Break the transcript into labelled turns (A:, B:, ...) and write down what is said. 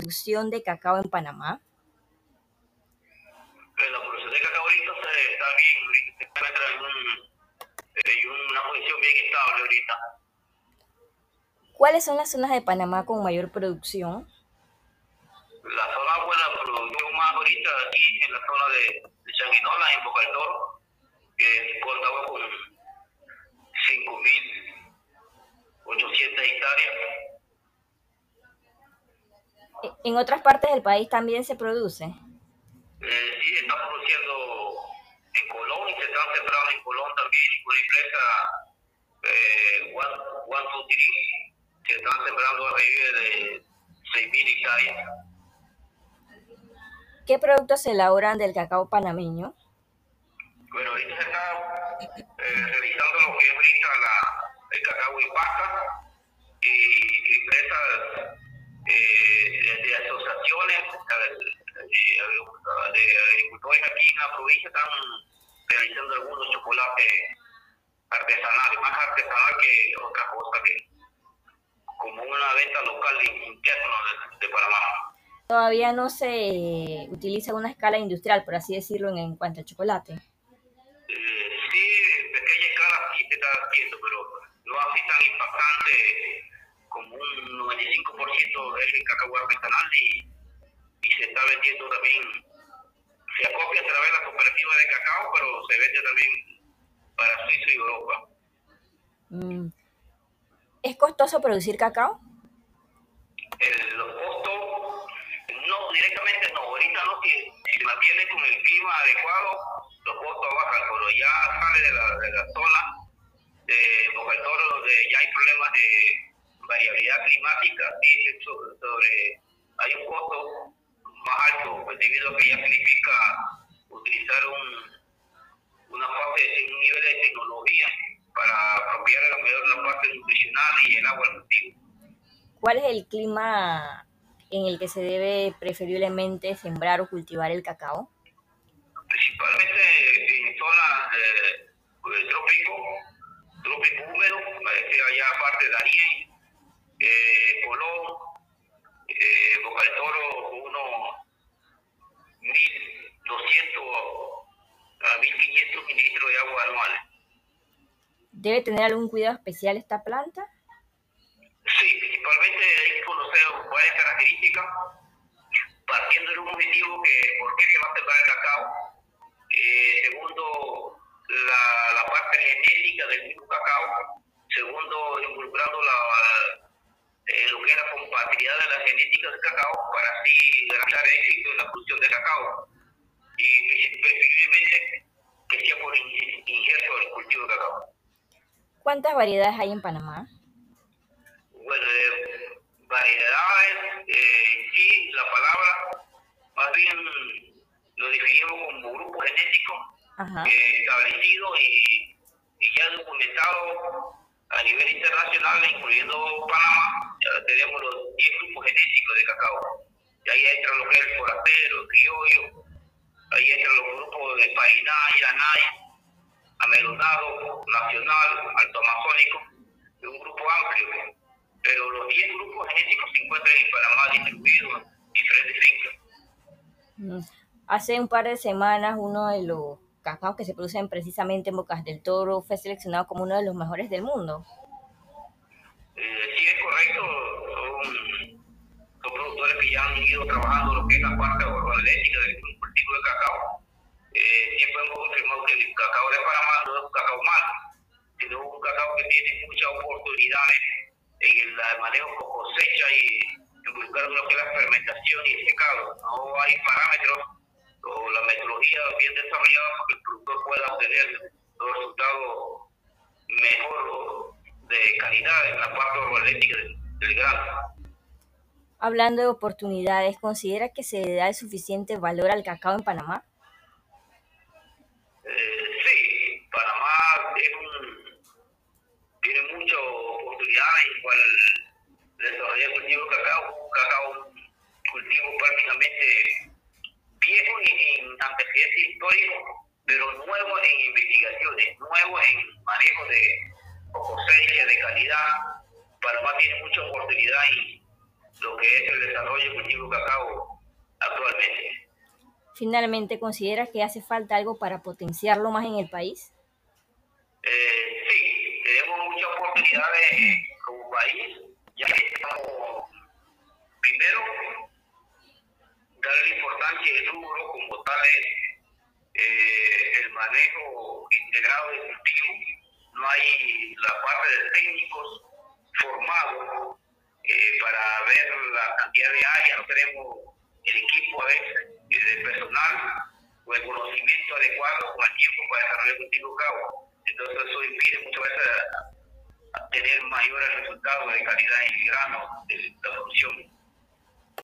A: producción de cacao en Panamá?
B: Eh, la producción de cacao ahorita se está bien, se encuentra en, un, en una posición bien estable ahorita.
A: ¿Cuáles son las zonas de Panamá con mayor producción?
B: La zona buena producción más ahorita aquí en la zona de, de Changuinola, en Boca del Toro, que contaba con 5.800 hectáreas.
A: ¿E- ¿En otras partes del país también se produce?
B: Eh, sí, está produciendo en Colón y se están sembrando en Colón también con la empresa eh, One, One Two Three, se están sembrando arriba de 6.000 hectáreas.
A: ¿Qué productos se elaboran del cacao panameño?
B: Bueno, ahorita se está eh, realizando lo que es ahorita la, el cacao y pasta y empresas eh, de, de asociaciones eh, de, de agricultores aquí en la provincia están realizando algunos chocolates artesanales, más artesanal que otra cosa que como una venta local interna de, de Panamá.
A: Todavía no se utiliza una escala industrial, por así decirlo, en, en cuanto al chocolate.
B: Eh, sí, pequeña escala sí se está haciendo, pero no así tan impactante como un 95% es el cacao artesanal y, y se está vendiendo también, se acopia a través de la cooperativa de cacao, pero se vende también para Suiza y Europa.
A: Mm. ¿Es costoso producir cacao?
B: El- los costos, no, directamente no, ahorita no, si, si se mantiene con el clima adecuado, los costos bajan, pero ya sale de la, de la zona de Boca del Toro, donde ya hay problemas de variabilidad climática, sí, sí, so- sobre, hay un costo más alto, pues, debido a que ya significa utilizar un, una parte, un nivel de tecnología para apropiar a lo mejor la parte nutricional y el agua al cultivo.
A: ¿Cuál es el clima en el que se debe preferiblemente sembrar o cultivar el cacao?
B: principalmente en zonas de, de trópico, trópico húmedo, eh, que allá aparte de Darién, eh, Colón, eh, Boca del Toro, unos 1.200 a 1.500 mililitros de agua anuales.
A: ¿Debe tener algún cuidado especial esta planta?
B: Sí, principalmente hay que conocer varias características, partiendo de un objetivo que por qué se va a sembrar el cacao. Eh, segundo, la, la parte genética del mismo cacao. Segundo, involucrando la, eh, lo que es la compatibilidad de la genética del cacao para así garantizar éxito en la producción de cacao. Y preferiblemente que sea por in- injerto del cultivo de cacao.
A: ¿Cuántas variedades hay en Panamá?
B: Bueno, eh, variedades, eh, sí, la palabra, más bien lo definimos como grupo genético eh, establecido y, y ya documentado a nivel internacional, incluyendo Panamá. Ya tenemos los 10 grupos genéticos de cacao. Y ahí entra lo que es el forastero, el criollo, ahí entran los grupos de Painá, Iranay, Amelonado, Nacional, Alto Amazónico, es un grupo amplio. Pero los 10 grupos genéticos se encuentran en Panamá distribuidos en diferentes fincas.
A: Mm. Hace un par de semanas uno de los cacaos que se producen precisamente en Bocas del Toro fue seleccionado como uno de los mejores del mundo.
B: Eh, sí, es correcto. Son, son productores que ya han ido trabajando lo que es la parte organoléctica del cultivo de cacao. Siempre hemos confirmado que el cacao de Panamá no es un cacao malo, sino un cacao que tiene muchas oportunidades en el manejo con cosecha y involucrar lo que es la fermentación y el secado. No hay parámetros o la metodología bien desarrollada para que el productor pueda obtener los resultados mejor de calidad en la parte organoléctica del, del grano.
A: Hablando de oportunidades, ¿considera que se da el suficiente valor al cacao en Panamá?
B: Sí, Panamá es un, tiene muchas oportunidades en cual desarrollar cultivo de cacao, cacao, cultivo prácticamente viejo en, en antecedentes históricos, pero nuevo en investigaciones, nuevo en manejo de cosecha, de calidad. Panamá tiene mucha oportunidad en, lo que es el desarrollo del cultivo de cacao actualmente.
A: Finalmente, ¿considera que hace falta algo para potenciarlo más en el país?
B: Eh, sí, tenemos muchas oportunidades como país, ya que estamos, primero, darle importancia y rubro como tal eh, el manejo integrado del cultivo. No hay la parte de técnicos formados eh, para ver la cantidad de áreas, no tenemos el equipo a veces de personal o el conocimiento adecuado con el tiempo para desarrollar el cultivo cabo. Entonces eso impide muchas veces tener mayores resultados de calidad en el grano de la producción.